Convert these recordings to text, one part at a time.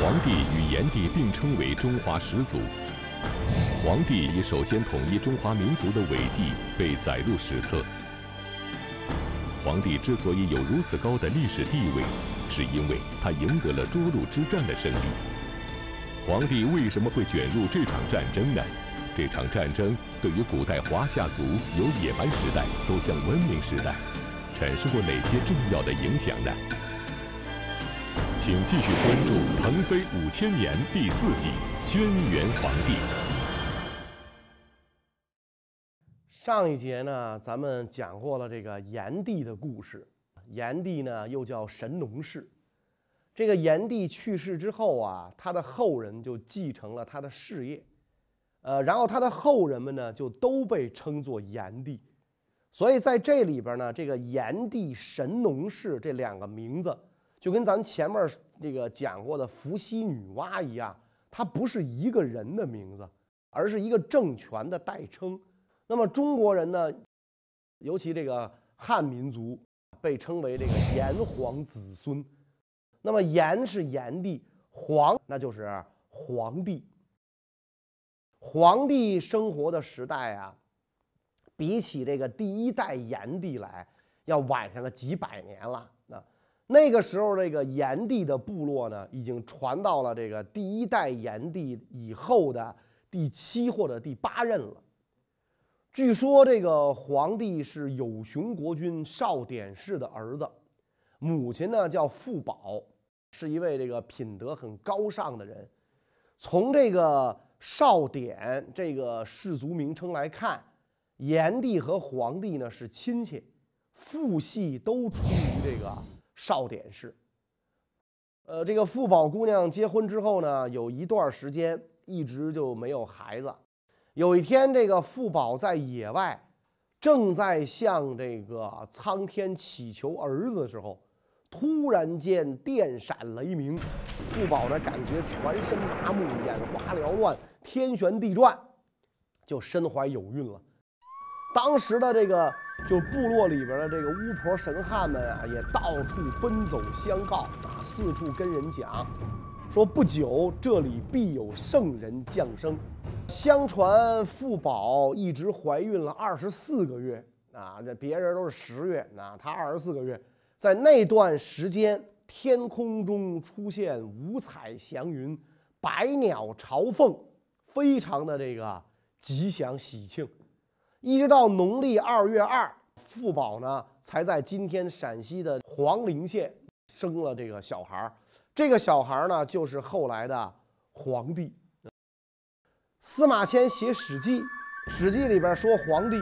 黄帝与炎帝并称为中华始祖。黄帝以首先统一中华民族的伟绩被载入史册。黄帝之所以有如此高的历史地位，是因为他赢得了涿鹿之战的胜利。黄帝为什么会卷入这场战争呢？这场战争对于古代华夏族由野蛮时代走向文明时代，产生过哪些重要的影响呢？请继续关注《腾飞五千年》第四季《轩辕黄帝》。上一节呢，咱们讲过了这个炎帝的故事。炎帝呢，又叫神农氏。这个炎帝去世之后啊，他的后人就继承了他的事业。呃，然后他的后人们呢，就都被称作炎帝，所以在这里边呢，这个炎帝、神农氏这两个名字，就跟咱前面这个讲过的伏羲女娲一样，它不是一个人的名字，而是一个政权的代称。那么中国人呢，尤其这个汉民族，被称为这个炎黄子孙。那么炎是炎帝，黄那就是黄帝。皇帝生活的时代啊，比起这个第一代炎帝来，要晚上个几百年了。那个时候，这个炎帝的部落呢，已经传到了这个第一代炎帝以后的第七或者第八任了。据说这个皇帝是有熊国君少典氏的儿子，母亲呢叫傅宝，是一位这个品德很高尚的人。从这个。少典这个氏族名称来看，炎帝和黄帝呢是亲戚，父系都出于这个少典氏。呃，这个富宝姑娘结婚之后呢，有一段时间一直就没有孩子。有一天，这个富宝在野外，正在向这个苍天祈求儿子的时候。突然间，电闪雷鸣，富宝呢感觉全身麻木，眼花缭乱，天旋地转，就身怀有孕了。当时的这个就部落里边的这个巫婆神汉们啊，也到处奔走相告啊，四处跟人讲，说不久这里必有圣人降生。相传傅宝一直怀孕了二十四个月啊，这别人都是十月，那她二十四个月。在那段时间，天空中出现五彩祥云，百鸟朝凤，非常的这个吉祥喜庆。一直到农历二月二，傅宝呢才在今天陕西的黄陵县生了这个小孩儿。这个小孩儿呢，就是后来的皇帝。司马迁写《史记》，《史记》里边说皇帝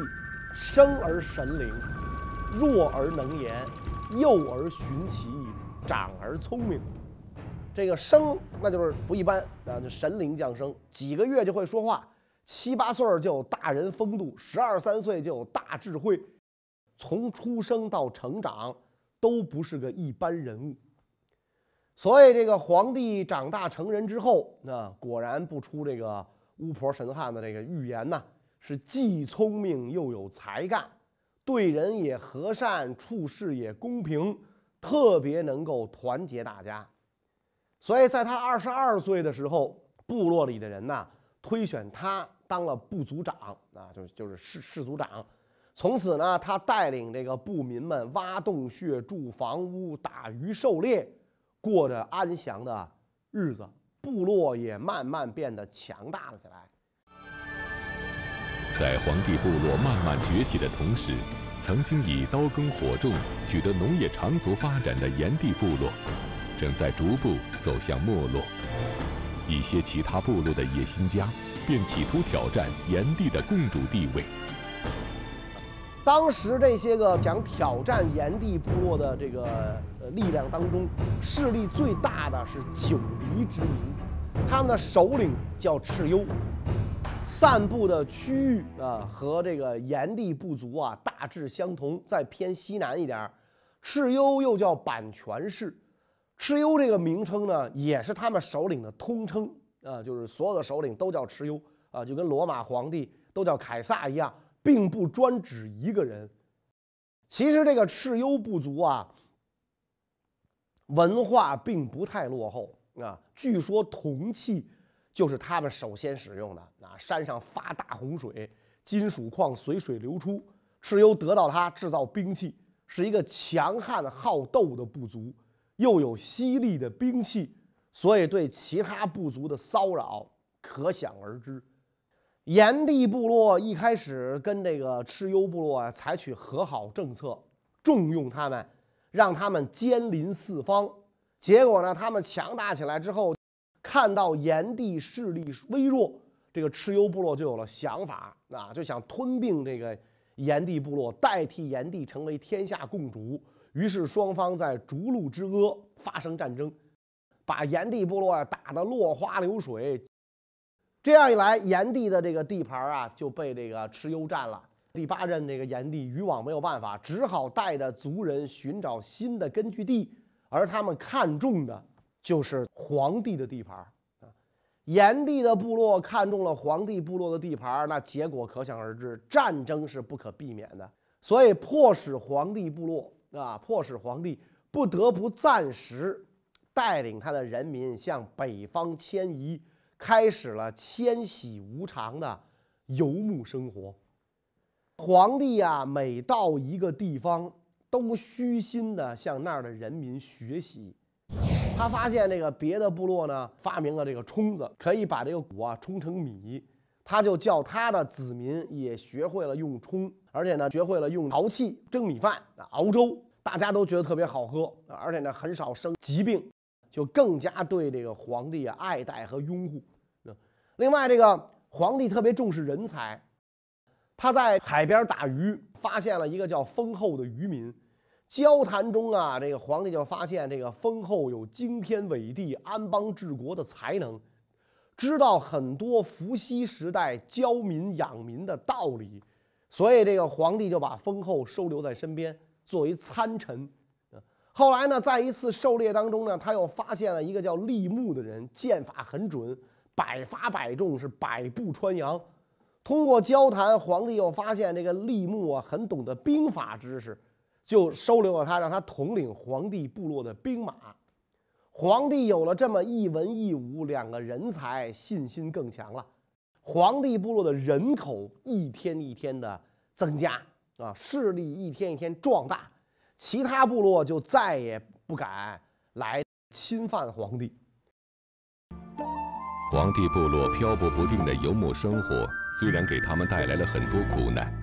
生而神灵，弱而能言。幼而寻其意，长而聪明。这个生那就是不一般啊，就神灵降生，几个月就会说话，七八岁就有大人风度，十二三岁就有大智慧，从出生到成长都不是个一般人物。所以这个皇帝长大成人之后，那果然不出这个巫婆神汉的这个预言呐，是既聪明又有才干。对人也和善，处事也公平，特别能够团结大家。所以在他二十二岁的时候，部落里的人呐推选他当了部族长啊，就是就是氏氏族长。从此呢，他带领这个部民们挖洞穴、筑房屋、打鱼、狩猎，过着安详的日子，部落也慢慢变得强大了起来。在黄帝部落慢慢崛起的同时，曾经以刀耕火种取得农业长足发展的炎帝部落，正在逐步走向没落。一些其他部落的野心家便企图挑战炎帝的共主地位。当时这些个想挑战炎帝部落的这个力量当中，势力最大的是九黎之民，他们的首领叫蚩尤。散布的区域啊，和这个炎帝部族啊大致相同，再偏西南一点。蚩尤又叫阪泉氏，蚩尤这个名称呢，也是他们首领的通称啊，就是所有的首领都叫蚩尤啊，就跟罗马皇帝都叫凯撒一样，并不专指一个人。其实这个蚩尤部族啊，文化并不太落后啊，据说铜器就是他们首先使用的啊。山上发大洪水，金属矿随水流出，蚩尤得到它制造兵器，是一个强悍好斗的部族，又有犀利的兵器，所以对其他部族的骚扰可想而知。炎帝部落一开始跟这个蚩尤部落啊采取和好政策，重用他们，让他们兼临四方。结果呢，他们强大起来之后，看到炎帝势力微弱，这个蚩尤部落就有了想法啊，就想吞并这个炎帝部落，代替炎帝成为天下共主。于是双方在逐鹿之阿发生战争，把炎帝部落啊打得落花流水。这样一来，炎帝的这个地盘啊就被这个蚩尤占了。第八任这个炎帝渔网没有办法，只好带着族人寻找新的根据地，而他们看中的就是黄帝的地盘。炎帝的部落看中了黄帝部落的地盘，那结果可想而知，战争是不可避免的。所以迫使黄帝部落啊，迫使黄帝不得不暂时带领他的人民向北方迁移。开始了迁徙无常的游牧生活。皇帝呀，每到一个地方，都虚心的向那儿的人民学习。他发现这个别的部落呢，发明了这个冲子，可以把这个谷啊冲成米。他就叫他的子民也学会了用冲，而且呢，学会了用陶器蒸米饭啊熬粥，大家都觉得特别好喝，而且呢，很少生疾病。就更加对这个皇帝啊爱戴和拥护。另外，这个皇帝特别重视人才，他在海边打鱼，发现了一个叫丰后的渔民。交谈中啊，这个皇帝就发现这个丰后有惊天伟地、安邦治国的才能，知道很多伏羲时代教民养民的道理，所以这个皇帝就把丰后收留在身边，作为参臣。后来呢，在一次狩猎当中呢，他又发现了一个叫立木的人，剑法很准，百发百中，是百步穿杨。通过交谈，皇帝又发现这个立木啊，很懂得兵法知识，就收留了他，让他统领皇帝部落的兵马。皇帝有了这么一文一武两个人才，信心更强了。皇帝部落的人口一天一天的增加啊，势力一天一天壮大。其他部落就再也不敢来侵犯皇帝。皇帝部落漂泊不定的游牧生活，虽然给他们带来了很多苦难，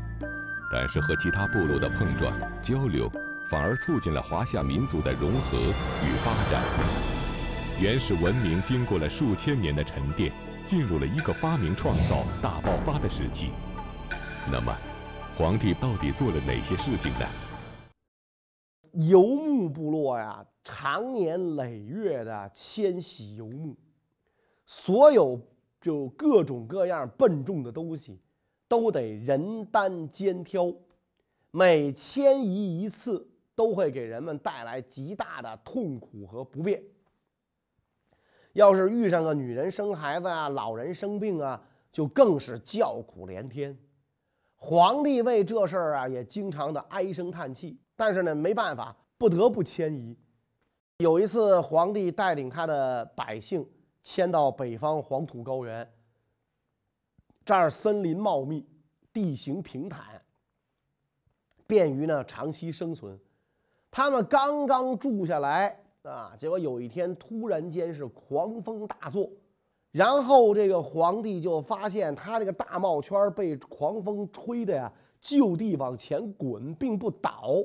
但是和其他部落的碰撞交流，反而促进了华夏民族的融合与发展。原始文明经过了数千年的沉淀，进入了一个发明创造大爆发的时期。那么，皇帝到底做了哪些事情呢？游牧部落呀，常年累月的迁徙游牧，所有就各种各样笨重的东西，都得人担肩挑。每迁移一次，都会给人们带来极大的痛苦和不便。要是遇上个女人生孩子啊，老人生病啊，就更是叫苦连天。皇帝为这事儿啊，也经常的唉声叹气。但是呢，没办法，不得不迁移。有一次，皇帝带领他的百姓迁到北方黄土高原，这儿森林茂密，地形平坦，便于呢长期生存。他们刚刚住下来啊，结果有一天突然间是狂风大作，然后这个皇帝就发现他这个大帽圈被狂风吹的呀，就地往前滚，并不倒。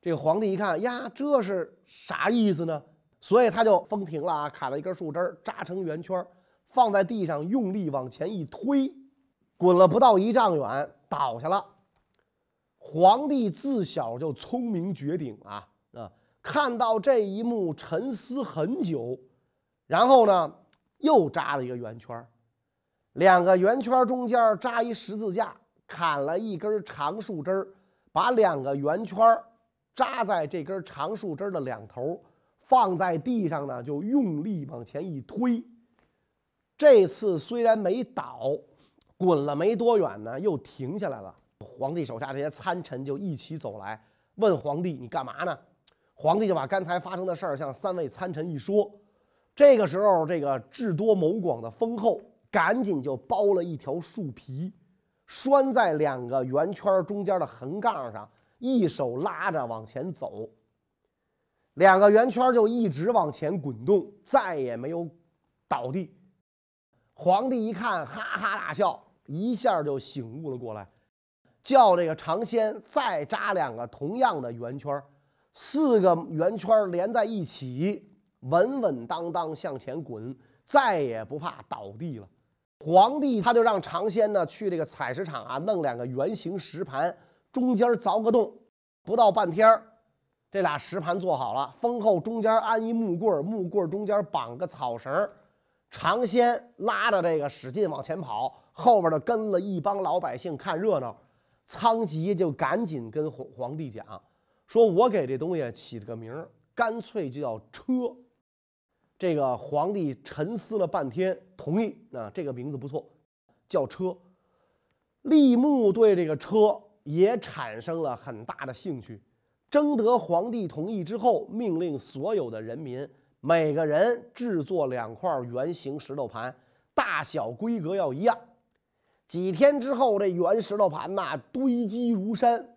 这个皇帝一看呀，这是啥意思呢？所以他就风停了啊，砍了一根树枝扎成圆圈放在地上，用力往前一推，滚了不到一丈远，倒下了。皇帝自小就聪明绝顶啊啊！看到这一幕，沉思很久，然后呢，又扎了一个圆圈两个圆圈中间扎一十字架，砍了一根长树枝把两个圆圈扎在这根长树枝的两头，放在地上呢，就用力往前一推。这次虽然没倒，滚了没多远呢，又停下来了。皇帝手下这些参臣就一起走来，问皇帝：“你干嘛呢？”皇帝就把刚才发生的事儿向三位参臣一说。这个时候，这个智多谋广的封后赶紧就包了一条树皮，拴在两个圆圈中间的横杠上，一手拉着往前走。两个圆圈就一直往前滚动，再也没有倒地。皇帝一看，哈哈大笑，一下就醒悟了过来，叫这个尝鲜再扎两个同样的圆圈，四个圆圈连在一起。稳稳当当向前滚，再也不怕倒地了。皇帝他就让尝鲜呢去这个采石场啊，弄两个圆形石盘，中间凿个洞。不到半天这俩石盘做好了，封后中间安一木棍木棍中间绑个草绳尝鲜拉着这个使劲往前跑，后边的跟了一帮老百姓看热闹。仓颉就赶紧跟皇皇帝讲，说我给这东西起了个名干脆就叫车。这个皇帝沉思了半天，同意啊，这个名字不错，叫车。立木对这个车也产生了很大的兴趣，征得皇帝同意之后，命令所有的人民每个人制作两块圆形石头盘，大小规格要一样。几天之后，这圆石头盘呐堆积如山。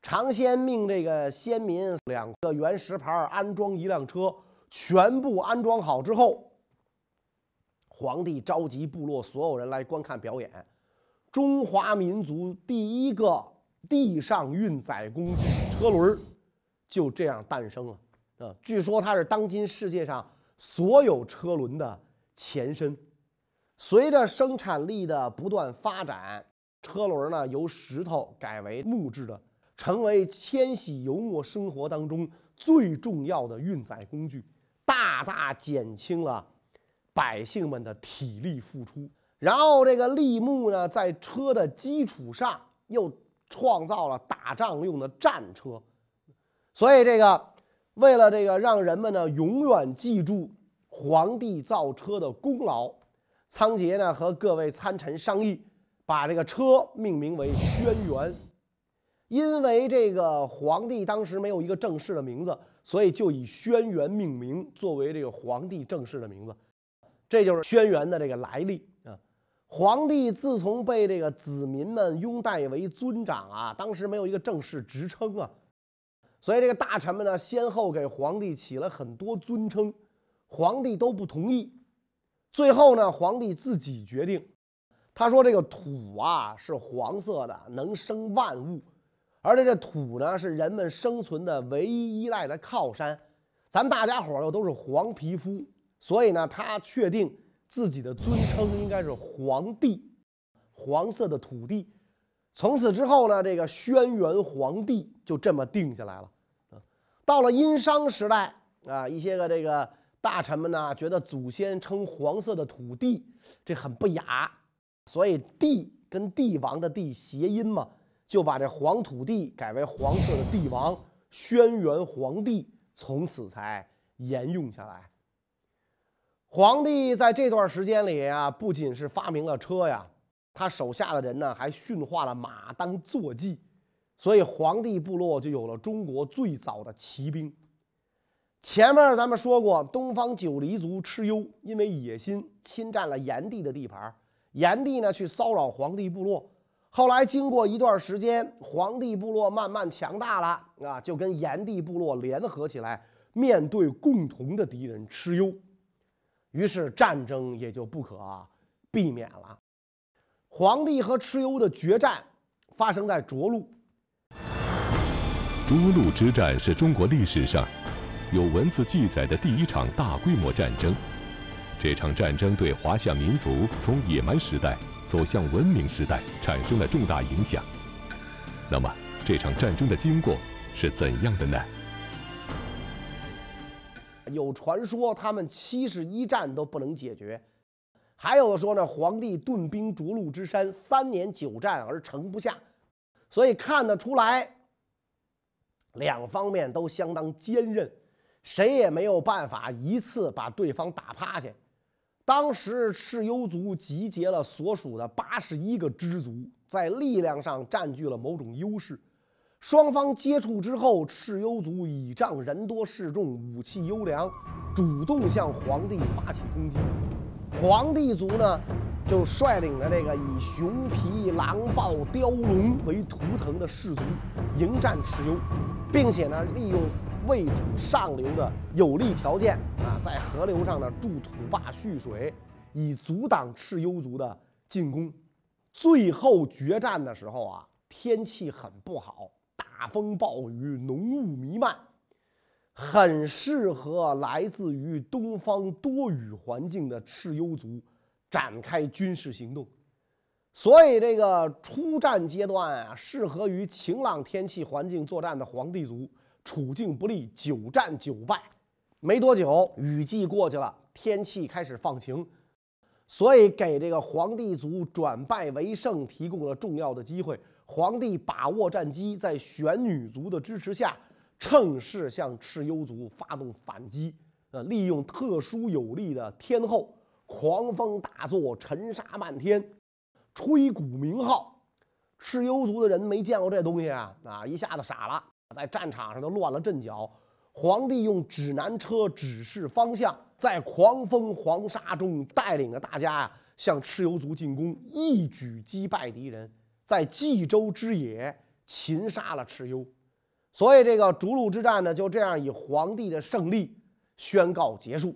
常先命这个先民两个圆石盘安装一辆车。全部安装好之后，皇帝召集部落所有人来观看表演。中华民族第一个地上运载工具车轮就这样诞生了。啊，据说它是当今世界上所有车轮的前身。随着生产力的不断发展，车轮呢由石头改为木质的，成为迁徙游牧生活当中最重要的运载工具。大大减轻了百姓们的体力付出，然后这个立木呢，在车的基础上又创造了打仗用的战车，所以这个为了这个让人们呢永远记住皇帝造车的功劳，仓颉呢和各位参臣商议，把这个车命名为轩辕，因为这个皇帝当时没有一个正式的名字。所以就以轩辕命名，作为这个皇帝正式的名字，这就是轩辕的这个来历。皇帝自从被这个子民们拥戴为尊长啊，当时没有一个正式职称啊，所以这个大臣们呢，先后给皇帝起了很多尊称，皇帝都不同意。最后呢，皇帝自己决定，他说这个土啊是黄色的，能生万物。而且这土呢，是人们生存的唯一依赖的靠山。咱大家伙又都是黄皮肤，所以呢，他确定自己的尊称应该是黄帝，黄色的土地。从此之后呢，这个轩辕黄帝就这么定下来了。到了殷商时代啊，一些个这个大臣们呢，觉得祖先称黄色的土地这很不雅，所以帝跟帝王的帝谐音嘛。就把这黄土地改为黄色的帝王，轩辕黄帝，从此才沿用下来。皇帝在这段时间里啊，不仅是发明了车呀，他手下的人呢还驯化了马当坐骑，所以黄帝部落就有了中国最早的骑兵。前面咱们说过，东方九黎族蚩尤因为野心侵占了炎帝的地盘，炎帝呢去骚扰黄帝部落。后来经过一段时间，黄帝部落慢慢强大了啊，就跟炎帝部落联合起来，面对共同的敌人蚩尤，于是战争也就不可避免了。黄帝和蚩尤的决战发生在涿鹿。涿鹿之战是中国历史上有文字记载的第一场大规模战争。这场战争对华夏民族从野蛮时代。走向文明时代产生了重大影响。那么，这场战争的经过是怎样的呢？有传说他们七十一战都不能解决，还有的说呢，皇帝顿兵涿鹿之山，三年九战而城不下。所以看得出来，两方面都相当坚韧，谁也没有办法一次把对方打趴下。当时蚩尤族集结了所属的八十一个支族，在力量上占据了某种优势。双方接触之后，蚩尤族倚仗人多势众、武器优良，主动向黄帝发起攻击。黄帝族呢，就率领着这个以熊皮、狼豹、雕龙为图腾的氏族迎战蚩尤，并且呢，利用魏主上流的有利条件啊，在河流上呢筑土坝蓄水，以阻挡蚩尤族的进攻。最后决战的时候啊，天气很不好。大风暴雨，浓雾弥漫，很适合来自于东方多雨环境的蚩尤族展开军事行动。所以，这个初战阶段啊，适合于晴朗天气环境作战的黄帝族处境不利，久战久败。没多久，雨季过去了，天气开始放晴，所以给这个黄帝族转败为胜提供了重要的机会。皇帝把握战机，在玄女族的支持下，趁势向蚩尤族发动反击。呃，利用特殊有利的天后，狂风大作，尘沙漫天，吹鼓鸣号。蚩尤族的人没见过这东西啊，啊，一下子傻了，在战场上都乱了阵脚。皇帝用指南车指示方向，在狂风黄沙中带领着大家啊，向蚩尤族进攻，一举击败敌人。在冀州之野擒杀了蚩尤，所以这个逐鹿之战呢，就这样以皇帝的胜利宣告结束。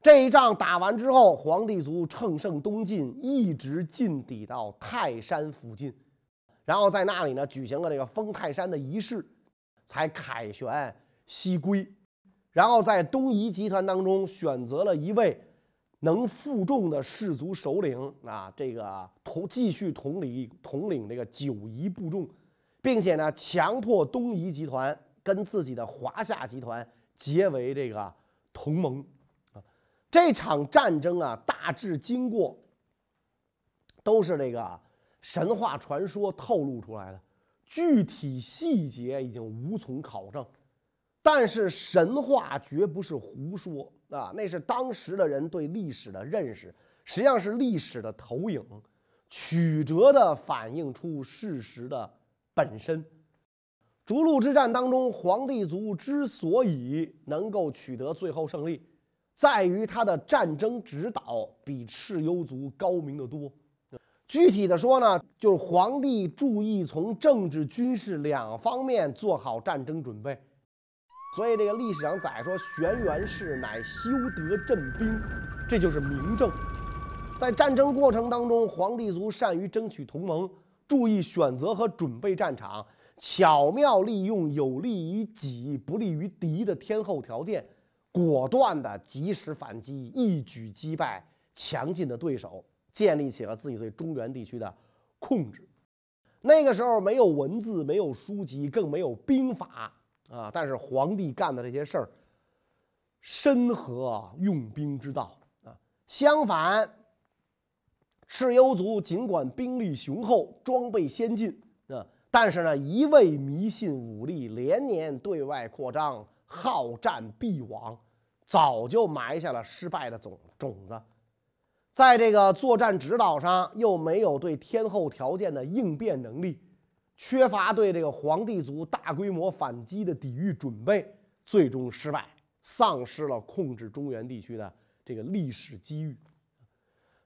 这一仗打完之后，黄帝族乘胜东进，一直进抵到泰山附近，然后在那里呢举行了这个封泰山的仪式，才凯旋西归。然后在东夷集团当中选择了一位。能负重的氏族首领啊，这个统继续统领统领这个九夷部众，并且呢，强迫东夷集团跟自己的华夏集团结为这个同盟啊。这场战争啊，大致经过都是这个神话传说透露出来的，具体细节已经无从考证，但是神话绝不是胡说。啊，那是当时的人对历史的认识，实际上是历史的投影，曲折地反映出事实的本身。逐鹿之战当中，黄帝族之所以能够取得最后胜利，在于他的战争指导比蚩尤族高明得多。具体的说呢，就是皇帝注意从政治、军事两方面做好战争准备。所以这个历史上载说，玄元氏乃修德镇兵，这就是明证。在战争过程当中，黄帝族善于争取同盟，注意选择和准备战场，巧妙利用有利于己不利于敌的天候条件，果断的及时反击，一举击败强劲的对手，建立起了自己对中原地区的控制。那个时候没有文字，没有书籍，更没有兵法。啊！但是皇帝干的这些事儿，深合用兵之道啊。相反，蚩尤族尽管兵力雄厚、装备先进啊，但是呢，一味迷信武力，连年对外扩张，好战必亡，早就埋下了失败的种种子。在这个作战指导上，又没有对天候条件的应变能力。缺乏对这个黄帝族大规模反击的抵御准备，最终失败，丧失了控制中原地区的这个历史机遇。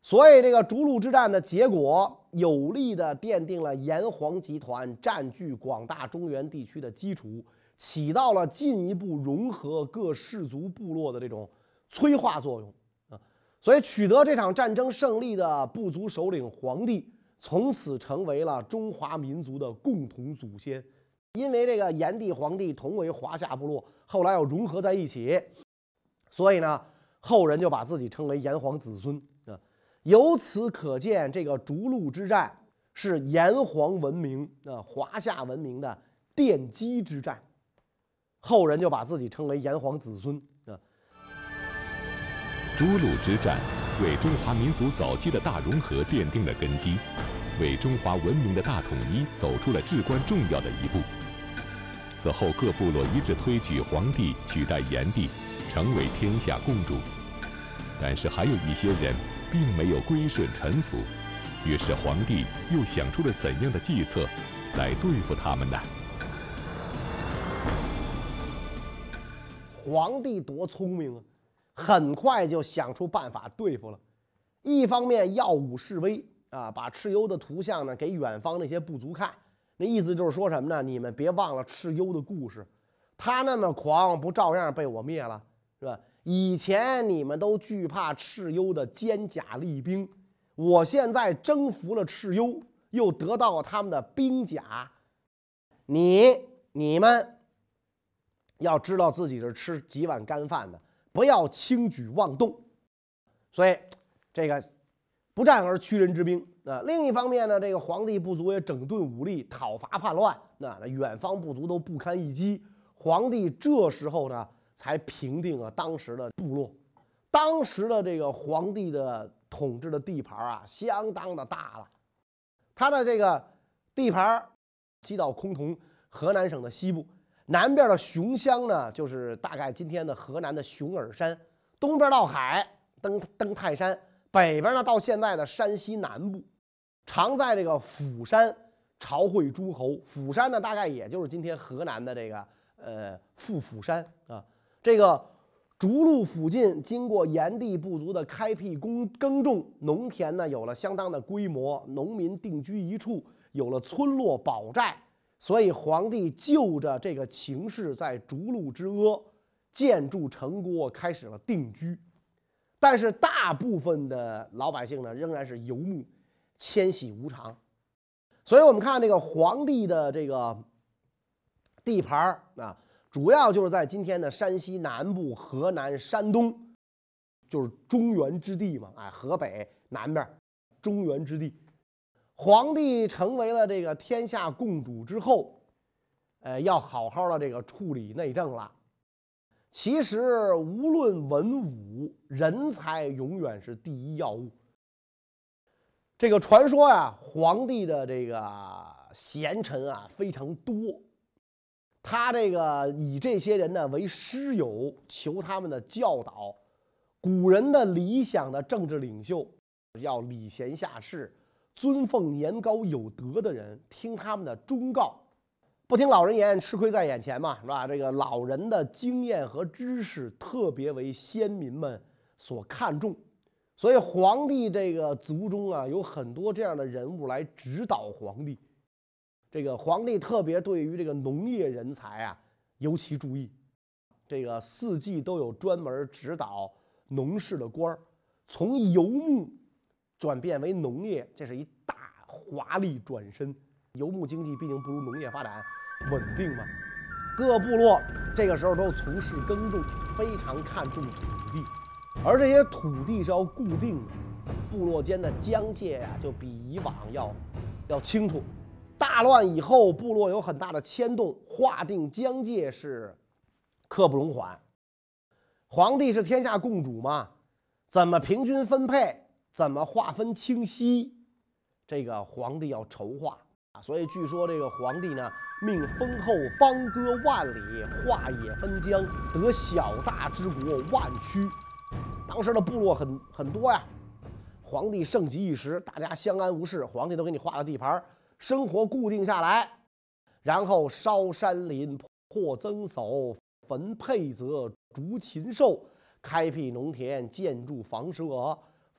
所以，这个逐鹿之战的结果，有力的奠定了炎黄集团占据广大中原地区的基础，起到了进一步融合各氏族部落的这种催化作用啊。所以，取得这场战争胜利的部族首领黄帝。从此成为了中华民族的共同祖先，因为这个炎帝、黄帝同为华夏部落，后来又融合在一起，所以呢，后人就把自己称为炎黄子孙啊。由此可见，这个逐鹿之战是炎黄文明啊、华夏文明的奠基之战，后人就把自己称为炎黄子孙啊。逐鹿之战为中华民族早期的大融合奠定了根基。为中华文明的大统一走出了至关重要的一步。此后各部落一致推举黄帝取代炎帝成为天下共主。但是还有一些人并没有归顺臣服于是皇帝又想出了怎样的计策来对付他们呢？皇帝多聪明啊很快就想出办法对付了。一方面耀武示威啊，把蚩尤的图像呢给远方那些部族看，那意思就是说什么呢？你们别忘了蚩尤的故事，他那么狂，不照样被我灭了，是吧？以前你们都惧怕蚩尤的坚甲利兵，我现在征服了蚩尤，又得到了他们的兵甲，你你们要知道自己是吃几碗干饭的，不要轻举妄动。所以这个不战而屈人之兵啊。另一方面呢，这个皇帝部族也整顿武力，讨伐叛乱，那那远方部族都不堪一击。皇帝这时候呢。才平定了当时的部落，当时的这个皇帝的统治的地盘啊，相当的大了。他的这个地盘，西到崆峒，河南省的西部；南边的熊乡呢，就是大概今天的河南的熊耳山；东边到海，登登泰山；北边呢，到现在的山西南部，常在这个釜山朝会诸侯。釜山呢，大概也就是今天河南的这个呃富釜山啊。这个逐鹿附近，经过炎帝部族的开辟耕耕种，农田呢有了相当的规模，农民定居一处，有了村落堡寨，所以皇帝就着这个情势，在逐鹿之阿建筑城郭，开始了定居。但是大部分的老百姓呢，仍然是游牧，迁徙无常。所以我们看这个皇帝的这个地盘啊。主要就是在今天的山西南部、河南、山东，就是中原之地嘛。哎，河北南边，中原之地。皇帝成为了这个天下共主之后，呃，要好好的这个处理内政了。其实，无论文武，人才永远是第一要务。这个传说呀，皇帝的这个贤臣啊非常多。他这个以这些人呢为师友，求他们的教导。古人的理想的政治领袖，要礼贤下士，尊奉年高有德的人，听他们的忠告，不听老人言，吃亏在眼前嘛，是吧？这个老人的经验和知识，特别为先民们所看重。所以皇帝这个族中啊，有很多这样的人物来指导皇帝。这个皇帝特别对于这个农业人才啊尤其注意，这个四季都有专门指导农事的官儿，从游牧转变为农业，这是一大华丽转身。游牧经济毕竟不如农业发展稳定嘛，各部落这个时候都从事耕种，非常看重土地，而这些土地是要固定的，部落间的疆界呀就比以往要要清楚。大乱以后，部落有很大的牵动，划定疆界是刻不容缓。皇帝是天下共主嘛，怎么平均分配，怎么划分清晰，这个皇帝要筹划所以据说这个皇帝呢，命封后方割万里，划野分疆，得小大之国万区。当时的部落很很多呀，皇帝盛极一时，大家相安无事，皇帝都给你划了地盘。生活固定下来，然后烧山林、破曾叟、焚沛泽、逐禽兽、开辟农田、建筑房舍。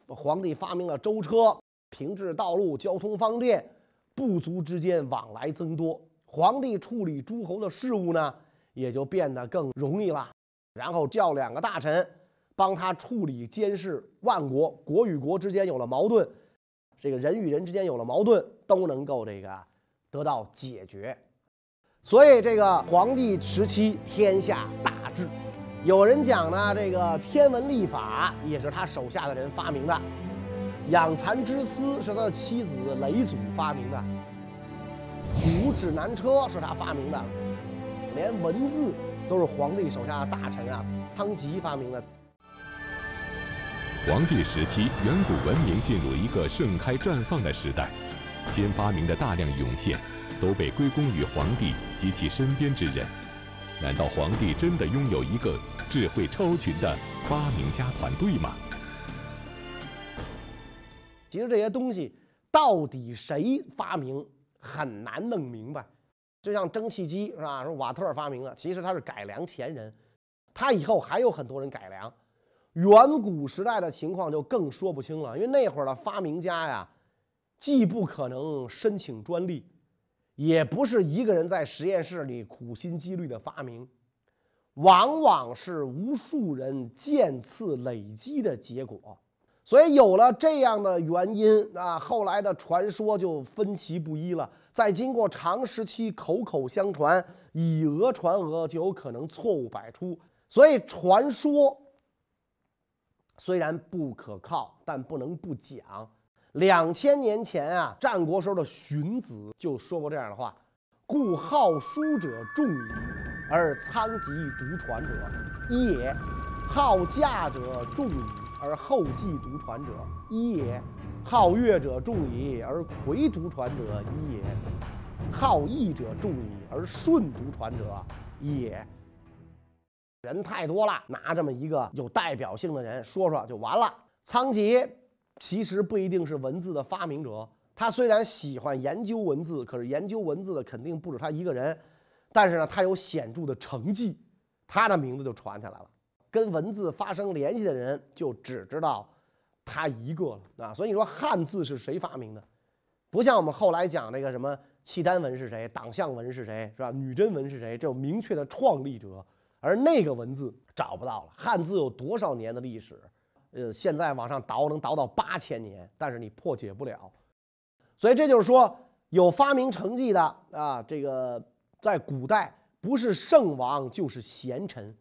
皇帝发明了舟车，平治道路，交通方便，部族之间往来增多。皇帝处理诸侯的事务呢，也就变得更容易了。然后叫两个大臣帮他处理监视万国，国与国之间有了矛盾。这个人与人之间有了矛盾，都能够这个得到解决。所以这个皇帝时期天下大治。有人讲呢，这个天文历法也是他手下的人发明的，养蚕之丝是他的妻子雷祖发明的，古指南车是他发明的，连文字都是皇帝手下的大臣啊汤吉发明的。皇帝时期，远古文明进入一个盛开绽放的时代，新发明的大量涌现，都被归功于皇帝及其身边之人。难道皇帝真的拥有一个智慧超群的发明家团队吗？其实这些东西到底谁发明很难弄明白。就像蒸汽机是吧？说瓦特发明的，其实他是改良前人。他以后还有很多人改良。远古时代的情况就更说不清了，因为那会儿的发明家呀，既不可能申请专利，也不是一个人在实验室里苦心积虑的发明，往往是无数人渐次累积的结果。所以有了这样的原因啊，后来的传说就分歧不一了。再经过长时期口口相传，以讹传讹，就有可能错误百出。所以传说。虽然不可靠，但不能不讲。两千年前啊，战国时候的荀子就说过这样的话：“故好书者众矣，而仓颉独传者一也；好驾者众矣，而后继独传者一也；好乐者众矣，而魁独传者一也；好义者众矣，而舜独传者一也。”人太多了，拿这么一个有代表性的人说说就完了。仓颉其实不一定是文字的发明者，他虽然喜欢研究文字，可是研究文字的肯定不止他一个人。但是呢，他有显著的成绩，他的名字就传下来了。跟文字发生联系的人就只知道他一个了啊。所以你说汉字是谁发明的？不像我们后来讲那个什么契丹文是谁，党项文是谁，是吧？女真文是谁？这有明确的创立者。而那个文字找不到了，汉字有多少年的历史？呃，现在往上倒能倒到八千年，但是你破解不了。所以这就是说，有发明成绩的啊，这个在古代不是圣王就是贤臣。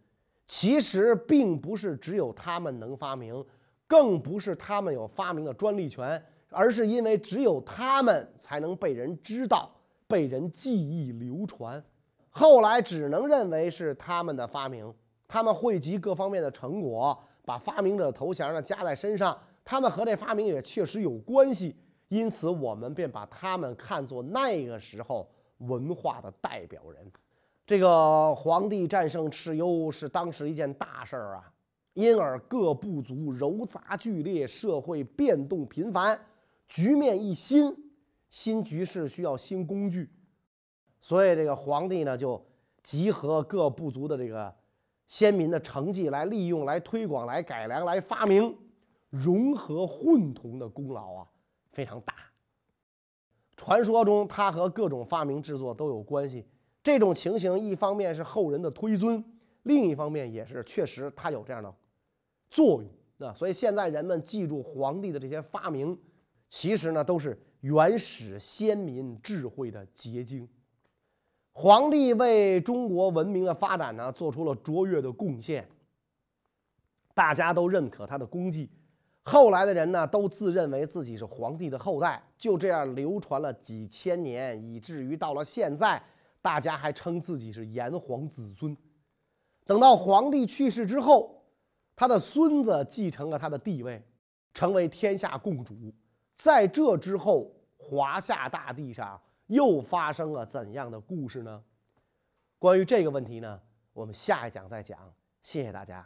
其实并不是只有他们能发明，更不是他们有发明的专利权，而是因为只有他们才能被人知道、被人记忆流传。后来只能认为是他们的发明，他们汇集各方面的成果，把发明者的头衔呢加在身上，他们和这发明也确实有关系，因此我们便把他们看作那个时候文化的代表人。这个皇帝战胜蚩尤是当时一件大事儿啊，因而各部族糅杂剧烈，社会变动频繁，局面一新，新局势需要新工具。所以这个皇帝呢，就集合各部族的这个先民的成绩来利用、来推广、来改良、来发明，融合混同的功劳啊非常大。传说中他和各种发明制作都有关系。这种情形一方面是后人的推尊，另一方面也是确实他有这样的作用啊。所以现在人们记住皇帝的这些发明，其实呢都是原始先民智慧的结晶。皇帝为中国文明的发展呢做出了卓越的贡献，大家都认可他的功绩。后来的人呢都自认为自己是皇帝的后代，就这样流传了几千年，以至于到了现在，大家还称自己是炎黄子孙。等到皇帝去世之后，他的孙子继承了他的地位，成为天下共主。在这之后，华夏大地上。又发生了怎样的故事呢？关于这个问题呢，我们下一讲再讲。谢谢大家。